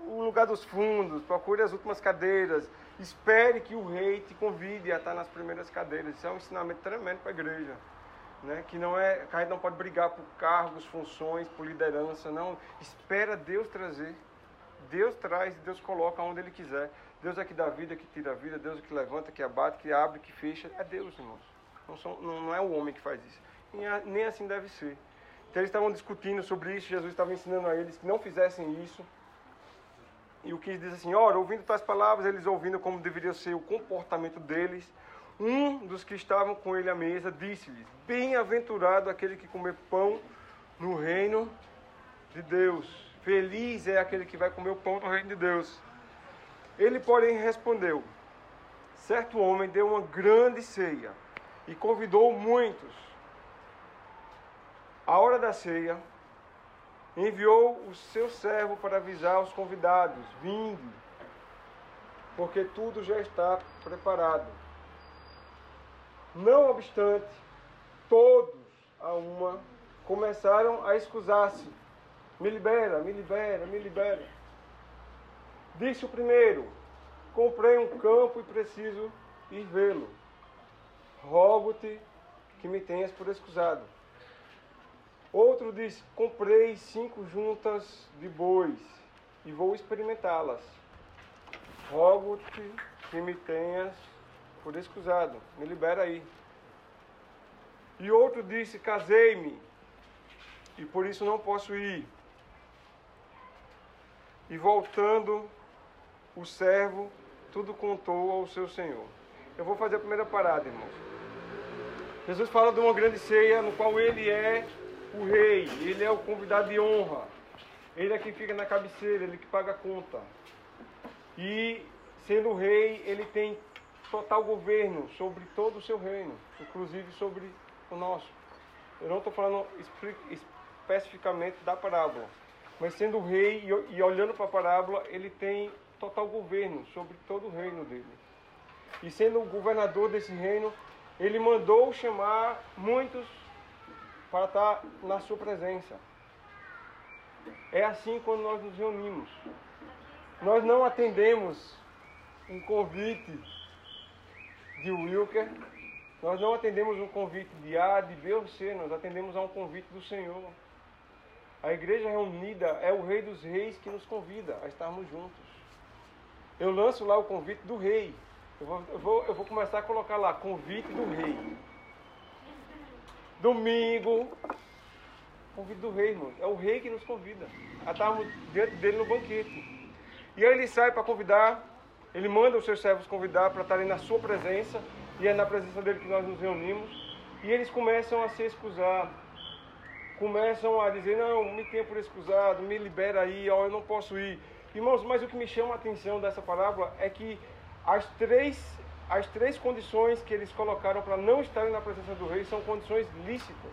o lugar dos fundos, procure as últimas cadeiras, espere que o rei te convide a estar nas primeiras cadeiras. Isso é um ensinamento tremendo para a igreja. Né? Que não é, a gente não pode brigar por cargos, funções, por liderança, não. Espera Deus trazer. Deus traz, Deus coloca onde Ele quiser. Deus é que dá vida, que tira a vida, Deus é que levanta, que abate, que abre, que fecha. É Deus, irmãos. Não, são, não, não é o homem que faz isso. Nem assim deve ser. Então eles estavam discutindo sobre isso, Jesus estava ensinando a eles que não fizessem isso. E o que diz assim, ora, ouvindo tais palavras, eles ouvindo como deveria ser o comportamento deles, um dos que estavam com ele à mesa disse-lhes, bem-aventurado aquele que comer pão no reino de Deus. Feliz é aquele que vai comer o pão no reino de Deus. Ele, porém, respondeu, certo homem deu uma grande ceia e convidou muitos. A hora da ceia, enviou o seu servo para avisar os convidados: Vinde, porque tudo já está preparado. Não obstante, todos a uma começaram a escusar-se: Me libera, me libera, me libera. Disse o primeiro: Comprei um campo e preciso ir vê-lo. Rogo-te que me tenhas por escusado. Outro diz: Comprei cinco juntas de bois e vou experimentá-las. Rogo-te que me tenhas por escusado, me libera aí. E outro disse: Casei-me e por isso não posso ir. E voltando, o servo tudo contou ao seu senhor. Eu vou fazer a primeira parada, irmãos. Jesus fala de uma grande ceia no qual ele é o rei, ele é o convidado de honra. Ele é quem fica na cabeceira, ele que paga a conta. E sendo rei, ele tem total governo sobre todo o seu reino, inclusive sobre o nosso. Eu não estou falando especificamente da parábola, mas sendo rei e olhando para a parábola, ele tem total governo sobre todo o reino dele. E sendo o governador desse reino, ele mandou chamar muitos para estar na sua presença. É assim quando nós nos reunimos. Nós não atendemos um convite de Wilker, nós não atendemos um convite de A, de B ou C, nós atendemos a um convite do Senhor. A igreja reunida é o Rei dos Reis que nos convida a estarmos juntos. Eu lanço lá o convite do Rei. Eu vou, eu vou, eu vou começar a colocar lá, convite do Rei. Domingo, convite do rei, irmão. É o rei que nos convida. A estarmos diante dele no banquete. E aí ele sai para convidar, ele manda os seus servos convidar para estarem na sua presença. E é na presença dele que nós nos reunimos. E eles começam a se excusar. Começam a dizer, não, me tenha por excusado, me libera aí, ó, eu não posso ir. Irmãos, mas o que me chama a atenção dessa parábola é que as três as três condições que eles colocaram para não estarem na presença do rei são condições lícitas.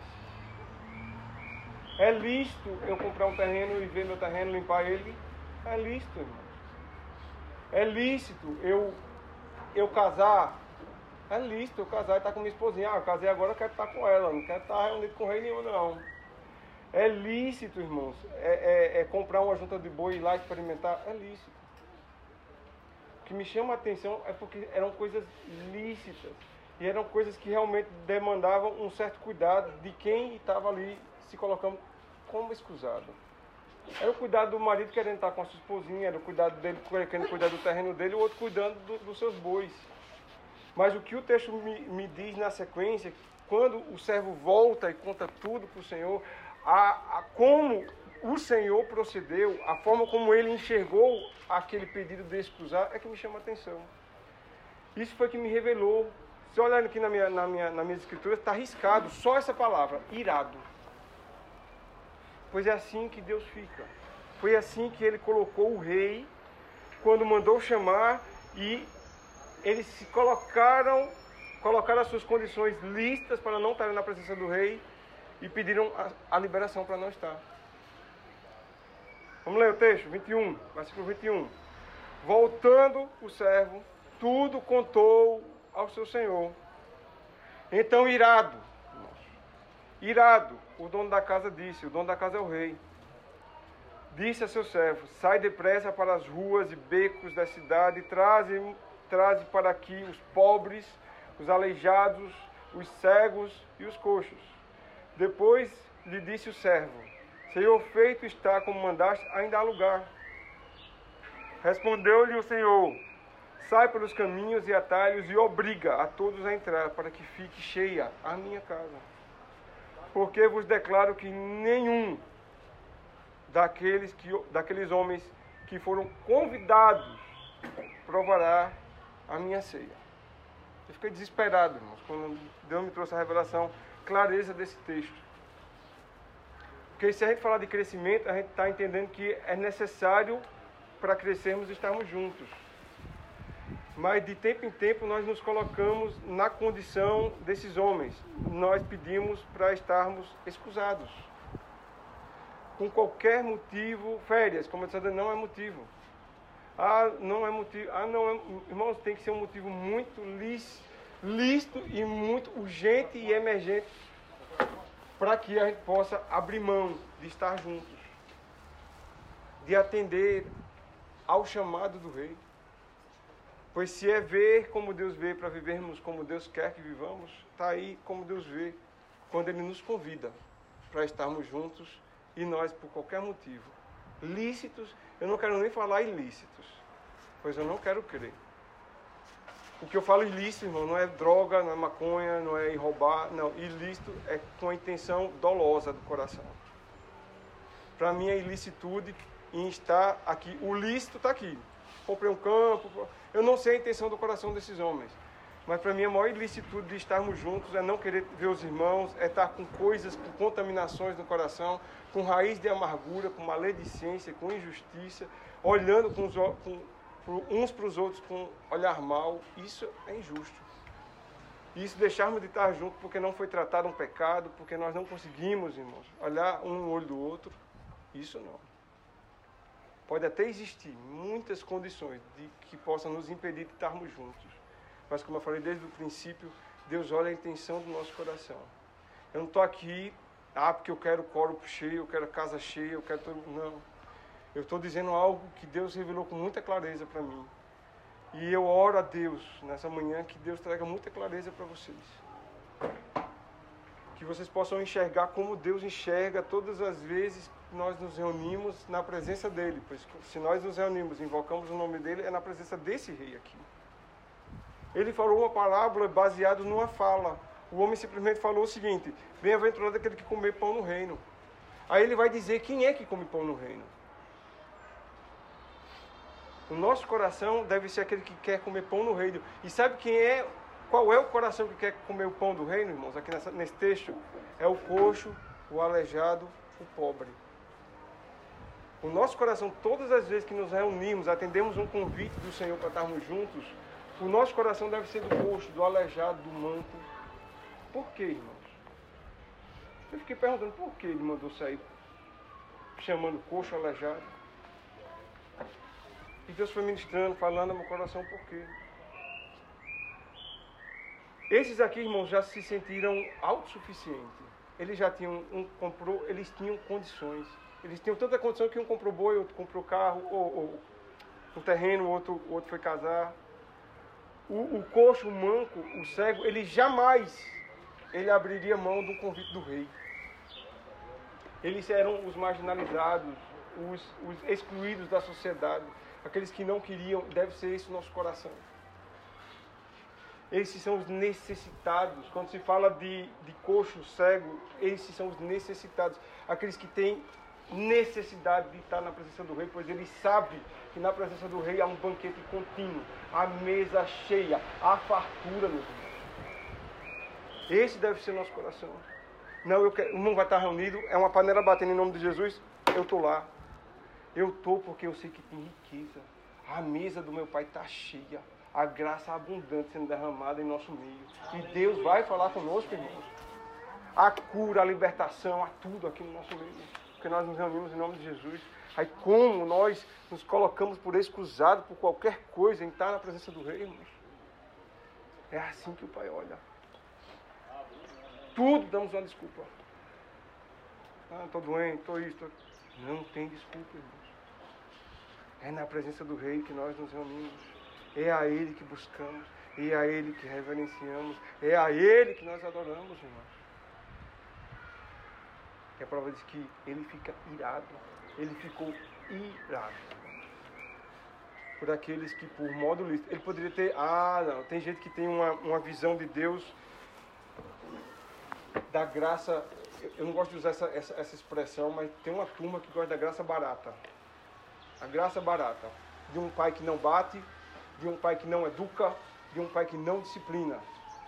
É lícito eu comprar um terreno e ver meu terreno, limpar ele? É lícito, irmão. É lícito eu, eu casar? É lícito eu casar e estar com minha esposinha. Ah, eu casei agora, eu quero estar com ela, não quero estar reunido com rei nenhum, não. É lícito, irmãos, é, é, é comprar uma junta de boi e ir lá experimentar? É lícito que me chama a atenção é porque eram coisas lícitas e eram coisas que realmente demandavam um certo cuidado de quem estava ali se colocando como escusado. Era o cuidado do marido querendo estar com a sua esposinha, era o cuidado dele querendo cuidar do terreno dele, o outro cuidando do, dos seus bois. Mas o que o texto me, me diz na sequência, quando o servo volta e conta tudo para o Senhor, a, a como o Senhor procedeu, a forma como ele enxergou aquele pedido de excusar, é que me chama a atenção. Isso foi que me revelou. Se olhar aqui na minha, na minha, na minha escritura, está arriscado só essa palavra, irado. Pois é assim que Deus fica. Foi assim que ele colocou o rei quando mandou chamar e eles se colocaram, colocaram as suas condições listas para não estarem na presença do rei e pediram a, a liberação para não estar. Vamos ler o texto, 21, versículo 21. Voltando o servo, tudo contou ao seu senhor. Então, irado, irado, o dono da casa disse: o dono da casa é o rei. Disse a seu servo: Sai depressa para as ruas e becos da cidade e traze, traze para aqui os pobres, os aleijados, os cegos e os coxos. Depois lhe disse o servo: Senhor, feito está como mandaste, ainda há lugar. Respondeu-lhe o Senhor: Sai pelos caminhos e atalhos e obriga a todos a entrar, para que fique cheia a minha casa. Porque vos declaro que nenhum daqueles, que, daqueles homens que foram convidados provará a minha ceia. Eu fiquei desesperado, irmãos, quando Deus me trouxe a revelação, clareza desse texto. Porque se a gente falar de crescimento, a gente está entendendo que é necessário para crescermos estarmos juntos. Mas de tempo em tempo nós nos colocamos na condição desses homens. Nós pedimos para estarmos excusados com qualquer motivo, férias, como eu disse, não é motivo. Ah, não é motivo. Ah, não é, irmãos, tem que ser um motivo muito lícito e muito urgente e emergente para que a gente possa abrir mão de estar juntos, de atender ao chamado do rei. Pois se é ver como Deus vê para vivermos como Deus quer que vivamos, está aí como Deus vê quando Ele nos convida para estarmos juntos e nós, por qualquer motivo, lícitos, eu não quero nem falar ilícitos, pois eu não quero crer. O que eu falo ilícito, irmão, não é droga, não é maconha, não é roubar, não. Ilícito é com a intenção dolosa do coração. Para mim, a ilicitude em estar aqui. O lícito está aqui. Comprei um campo. Eu não sei a intenção do coração desses homens. Mas para mim a maior ilicitude de estarmos juntos é não querer ver os irmãos, é estar com coisas, com contaminações no coração, com raiz de amargura, com maledicência, com injustiça, olhando com os, com, uns para os outros com olhar mal. Isso é injusto. Isso deixarmos de estar juntos porque não foi tratado um pecado, porque nós não conseguimos, irmãos, olhar um no olho do outro. Isso não. Pode até existir muitas condições de que possam nos impedir de estarmos juntos. Mas como eu falei desde o princípio, Deus olha a intenção do nosso coração. Eu não estou aqui, ah, porque eu quero o corpo cheio, eu quero a casa cheia, eu quero todo. Não. Eu estou dizendo algo que Deus revelou com muita clareza para mim. E eu oro a Deus nessa manhã que Deus traga muita clareza para vocês. Que vocês possam enxergar como Deus enxerga todas as vezes que nós nos reunimos na presença dEle. Pois se nós nos reunimos, invocamos o nome dEle, é na presença desse rei aqui. Ele falou uma parábola baseada numa fala. O homem simplesmente falou o seguinte: Bem-aventurado aquele que comer pão no reino. Aí ele vai dizer quem é que come pão no reino. O nosso coração deve ser aquele que quer comer pão no reino. E sabe quem é? Qual é o coração que quer comer o pão do reino, irmãos? Aqui nessa, nesse texto é o coxo, o aleijado, o pobre. O nosso coração, todas as vezes que nos reunimos, atendemos um convite do Senhor para estarmos juntos, o nosso coração deve ser do coxo, do aleijado, do manto. Por quê, irmãos? Eu fiquei perguntando por que ele mandou sair chamando coxo, aleijado. E Deus foi ministrando, falando ao meu coração por quê. Esses aqui, irmãos, já se sentiram autossuficientes. Eles já tinham um comprou, eles tinham condições. Eles tinham tanta condição que um comprou boi, outro comprou carro, ou, ou um terreno, outro, outro foi casar o, o coxo, o manco, o cego, ele jamais ele abriria mão do convite do rei. Eles eram os marginalizados, os, os excluídos da sociedade, aqueles que não queriam, deve ser esse o nosso coração. Esses são os necessitados. Quando se fala de, de coxo, cego, esses são os necessitados. Aqueles que têm necessidade de estar na presença do rei, pois ele sabe que na presença do rei há um banquete contínuo, a mesa cheia, a fartura, irmãos. Esse deve ser nosso coração. Não, eu quero, não vai estar reunido, é uma panela batendo em nome de Jesus, eu estou lá. Eu estou porque eu sei que tem riqueza. A mesa do meu pai está cheia. A graça abundante sendo derramada em nosso meio. E Deus vai falar conosco, irmãos. A cura, a libertação, a tudo aqui no nosso meio. Porque nós nos reunimos em nome de Jesus. Aí como nós nos colocamos por excusado por qualquer coisa em estar na presença do rei, irmãos. É assim que o Pai olha. Tudo damos uma desculpa. Ah, estou doente, estou isso. Tô... Não tem desculpa, irmãos. É na presença do Rei que nós nos reunimos. É a Ele que buscamos. É a Ele que reverenciamos. É a Ele que nós adoramos, irmãos. É a prova diz que Ele fica irado. Ele ficou irado. Por aqueles que, por modo lícito, ele poderia ter. Ah, não. Tem gente que tem uma, uma visão de Deus da graça. Eu não gosto de usar essa, essa, essa expressão, mas tem uma turma que gosta da graça barata. A graça barata. De um pai que não bate, de um pai que não educa, de um pai que não disciplina.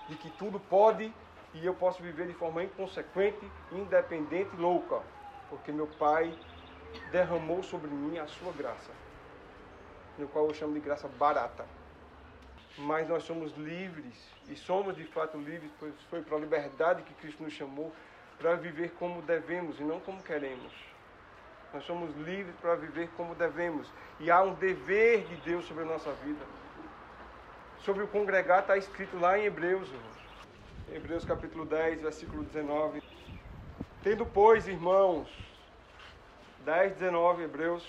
De que tudo pode e eu posso viver de forma inconsequente, independente e louca. Porque meu pai derramou sobre mim a sua graça. No qual eu chamo de graça barata mas nós somos livres e somos de fato livres, pois foi para a liberdade que Cristo nos chamou para viver como devemos e não como queremos. Nós somos livres para viver como devemos e há um dever de Deus sobre a nossa vida. Sobre o congregar está escrito lá em Hebreus. Hebreus capítulo 10, versículo 19. Tendo, pois, irmãos, 10, 19, Hebreus.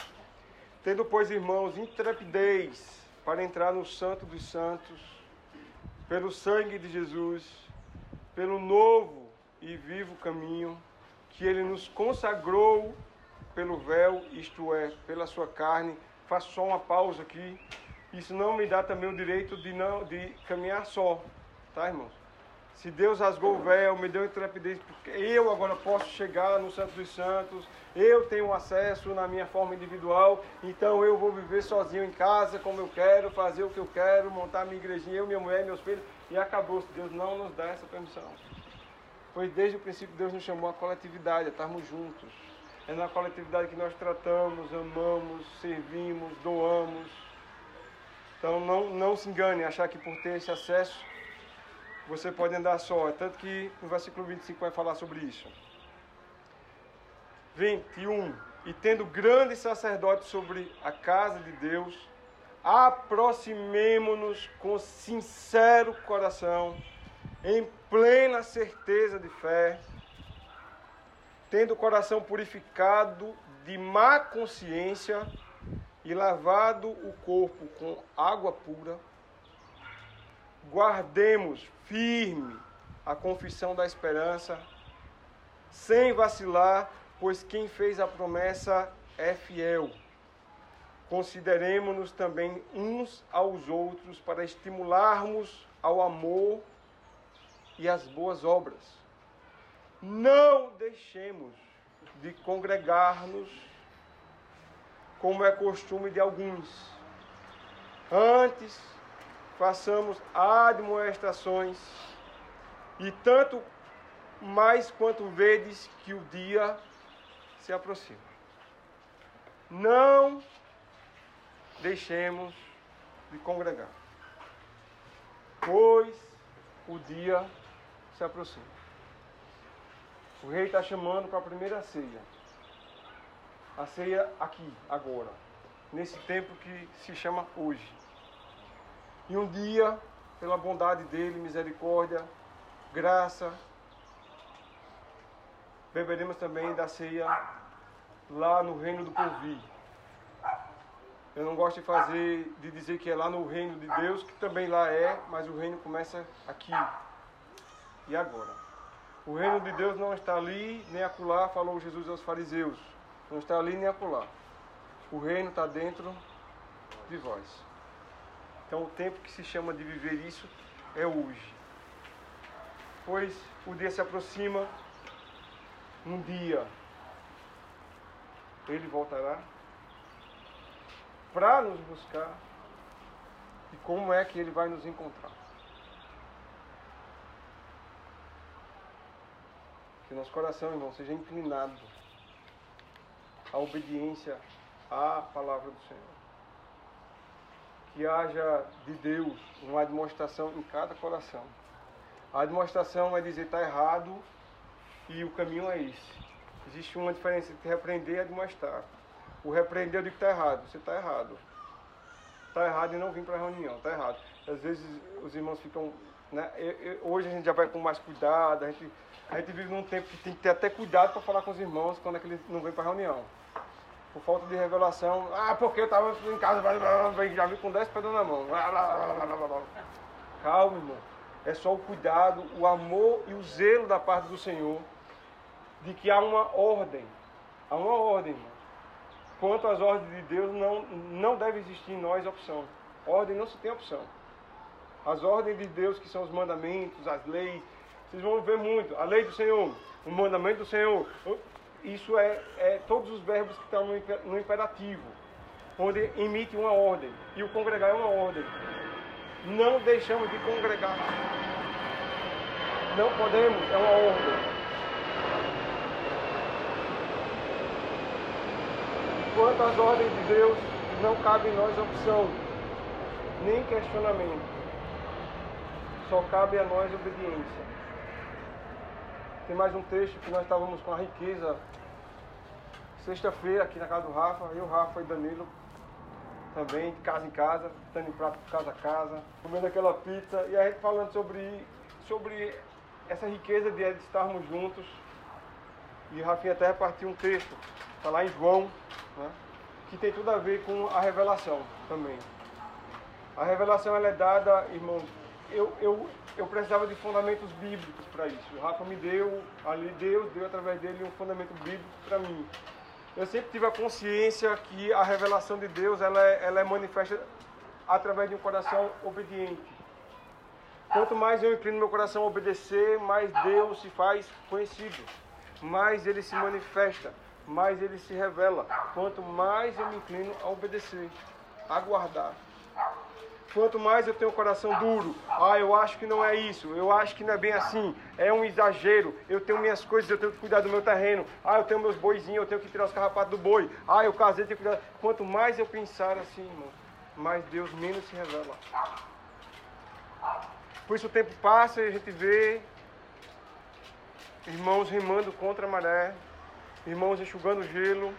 Tendo, pois, irmãos, intrepidez para entrar no Santo dos Santos, pelo sangue de Jesus, pelo novo e vivo caminho que ele nos consagrou pelo véu, isto é, pela sua carne. Faço só uma pausa aqui. Isso não me dá também o direito de não de caminhar só, tá, irmãos? Se Deus rasgou o véu, me deu intrepidez, porque eu agora posso chegar no Santo dos Santos, eu tenho acesso na minha forma individual, então eu vou viver sozinho em casa, como eu quero, fazer o que eu quero, montar minha igrejinha, eu, minha mulher, meus filhos, e acabou. Deus não nos dá essa permissão. Pois desde o princípio Deus nos chamou a coletividade, a estarmos juntos. É na coletividade que nós tratamos, amamos, servimos, doamos. Então não, não se engane, achar que por ter esse acesso você pode andar só. Tanto que no versículo 25 vai falar sobre isso. 21. E tendo grande sacerdote sobre a casa de Deus, aproximemo-nos com sincero coração, em plena certeza de fé, tendo o coração purificado de má consciência e lavado o corpo com água pura, guardemos firme a confissão da esperança, sem vacilar, pois quem fez a promessa é fiel. Consideremos-nos também uns aos outros para estimularmos ao amor e às boas obras. Não deixemos de congregar-nos como é costume de alguns. Antes, façamos admoestações, e tanto mais quanto vedes que o dia se aproxima. Não deixemos de congregar, pois o dia se aproxima. O rei está chamando para a primeira ceia. A ceia aqui, agora, nesse tempo que se chama hoje. E um dia, pela bondade dele, misericórdia, graça, beberemos também da ceia lá no reino do porvir. Eu não gosto de fazer, de dizer que é lá no reino de Deus, que também lá é, mas o reino começa aqui e agora. O reino de Deus não está ali nem acolá, falou Jesus aos fariseus. Não está ali nem acolá. O reino está dentro de vós. Então o tempo que se chama de viver isso é hoje. Pois o dia se aproxima, um dia ele voltará para nos buscar e como é que ele vai nos encontrar. Que nosso coração, irmão, seja inclinado à obediência à palavra do Senhor. Que haja de Deus uma demonstração em cada coração. A demonstração é dizer está errado e o caminho é esse. Existe uma diferença entre repreender e admoestar. O repreender eu digo que está errado, você está errado. Está errado e não vim para a reunião, está errado. Às vezes os irmãos ficam. Né, hoje a gente já vai com mais cuidado, a gente, a gente vive num tempo que tem que ter até cuidado para falar com os irmãos quando é que eles não vêm para reunião. Por falta de revelação. Ah, porque eu estava em casa, já vi com 10 pedras na mão. Calma, irmão. É só o cuidado, o amor e o zelo da parte do Senhor de que há uma ordem. Há uma ordem, irmão. Quanto às ordens de Deus, não, não deve existir em nós opção. Ordem não se tem opção. As ordens de Deus, que são os mandamentos, as leis, vocês vão ver muito. A lei do Senhor, o mandamento do Senhor. Isso é, é todos os verbos que estão no imperativo, onde emite uma ordem. E o congregar é uma ordem. Não deixamos de congregar. Não podemos, é uma ordem. Quanto às ordens de Deus, não cabe em nós opção, nem questionamento. Só cabe a nós obediência. Tem mais um texto que nós estávamos com a riqueza sexta-feira aqui na casa do Rafa, eu, Rafa e Danilo também, de casa em casa, estando em prato de casa a casa, comendo aquela pizza e a gente falando sobre, sobre essa riqueza de estarmos juntos. E o Rafinha até repartiu um texto, está lá em João né? que tem tudo a ver com a revelação também. A revelação ela é dada, irmãos, eu, eu, eu precisava de fundamentos bíblicos para isso. O Rafa me deu, ali Deus deu através dele um fundamento bíblico para mim. Eu sempre tive a consciência que a revelação de Deus ela é, ela é manifesta através de um coração obediente. Quanto mais eu inclino meu coração a obedecer, mais Deus se faz conhecido, mais ele se manifesta mais ele se revela. Quanto mais eu me inclino a obedecer, a guardar. Quanto mais eu tenho o coração duro, ah, eu acho que não é isso, eu acho que não é bem assim, é um exagero, eu tenho minhas coisas, eu tenho que cuidar do meu terreno, ah, eu tenho meus boizinhos, eu tenho que tirar os carrapatos do boi, ah, eu casei, tenho que cuidar. Quanto mais eu pensar assim, irmão, mais Deus menos se revela. Por isso o tempo passa e a gente vê irmãos remando contra a maré, irmãos enxugando gelo,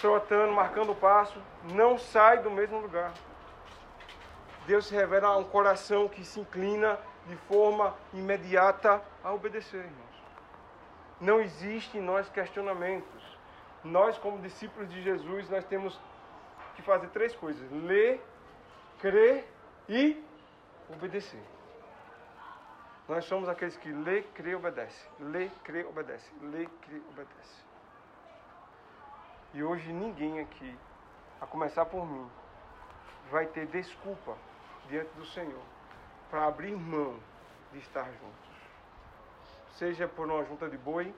trotando, marcando o passo, não sai do mesmo lugar. Deus se revela a um coração que se inclina de forma imediata a obedecer, irmãos. Não existe em nós questionamentos. Nós, como discípulos de Jesus, nós temos que fazer três coisas: ler, crer e obedecer. Nós somos aqueles que lê, crê e obedece. Lê, crê, obedece. Lê, crê, obedece. E hoje ninguém aqui, a começar por mim, vai ter desculpa diante do Senhor para abrir mão de estar juntos. Seja por uma junta de boi,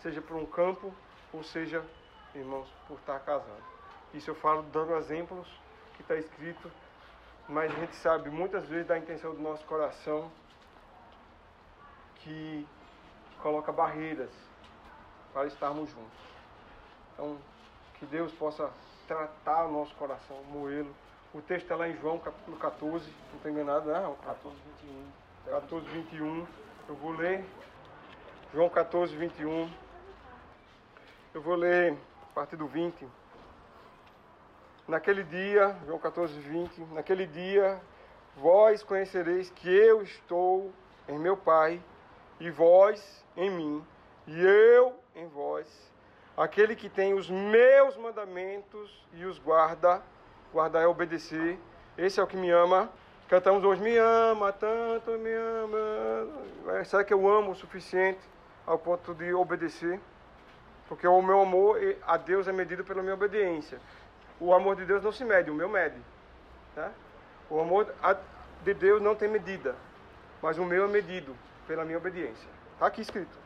seja por um campo, ou seja, irmãos, por estar casado. Isso eu falo dando exemplos que está escrito, mas a gente sabe muitas vezes da intenção do nosso coração que coloca barreiras para estarmos juntos. Então, que Deus possa tratar o nosso coração, moê-lo. O texto está lá em João, capítulo 14, não estou enganado, né? 14, 21. 14, 21. Eu vou ler João 14, 21. Eu vou ler a partir do 20. Naquele dia, João 14, 20, naquele dia vós conhecereis que eu estou em meu Pai e vós em mim, e eu em vós. Aquele que tem os meus mandamentos e os guarda, guardar é obedecer, esse é o que me ama. Cantamos hoje, me ama tanto, me ama. Será que eu amo o suficiente ao ponto de obedecer? Porque o meu amor a Deus é medido pela minha obediência. O amor de Deus não se mede, o meu mede. Tá? O amor de Deus não tem medida, mas o meu é medido pela minha obediência. Está aqui escrito.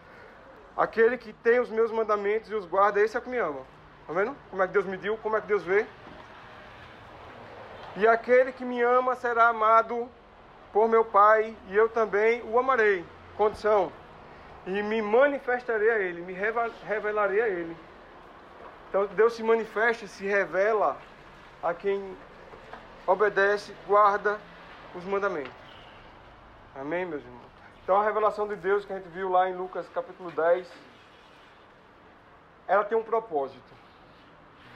Aquele que tem os meus mandamentos e os guarda, esse é o que me ama. Tá vendo? Como é que Deus mediu, como é que Deus vê. E aquele que me ama será amado por meu Pai, e eu também o amarei. Condição. E me manifestarei a Ele, me revelarei a Ele. Então Deus se manifesta, se revela a quem obedece, guarda os mandamentos. Amém, meus irmãos? Então a revelação de Deus que a gente viu lá em Lucas capítulo 10, ela tem um propósito.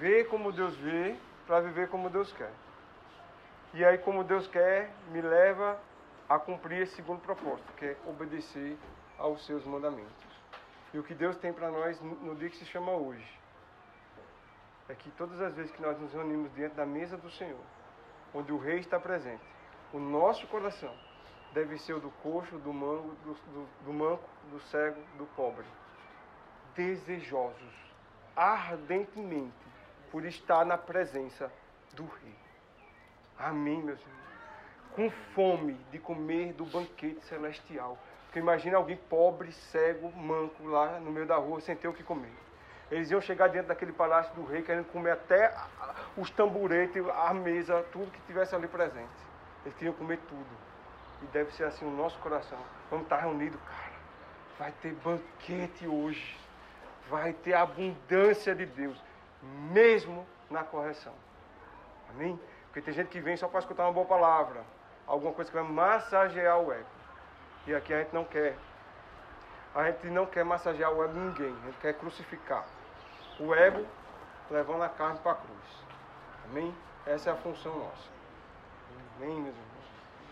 Ver como Deus vê para viver como Deus quer. E aí, como Deus quer, me leva a cumprir esse segundo propósito, que é obedecer aos seus mandamentos. E o que Deus tem para nós no dia que se chama hoje é que todas as vezes que nós nos reunimos diante da mesa do Senhor, onde o Rei está presente, o nosso coração deve ser o do coxo, do manco, do, do, do manco, do cego, do pobre. Desejosos, ardentemente, por estar na presença do Rei. Amém, meus irmãos. Com fome de comer do banquete celestial. Porque imagina alguém pobre, cego, manco lá no meio da rua sem ter o que comer. Eles iam chegar dentro daquele palácio do rei querendo comer até os tamburetes, a mesa, tudo que tivesse ali presente. Eles queriam comer tudo. E deve ser assim o nosso coração. Vamos estar reunidos, cara. Vai ter banquete hoje. Vai ter abundância de Deus, mesmo na correção. Amém? Porque tem gente que vem só para escutar uma boa palavra, alguma coisa que vai massagear o ego. E aqui a gente não quer. A gente não quer massagear o ego de ninguém, a gente quer crucificar o ego levando a carne para a cruz. Amém? Essa é a função nossa. Amém, meus irmãos?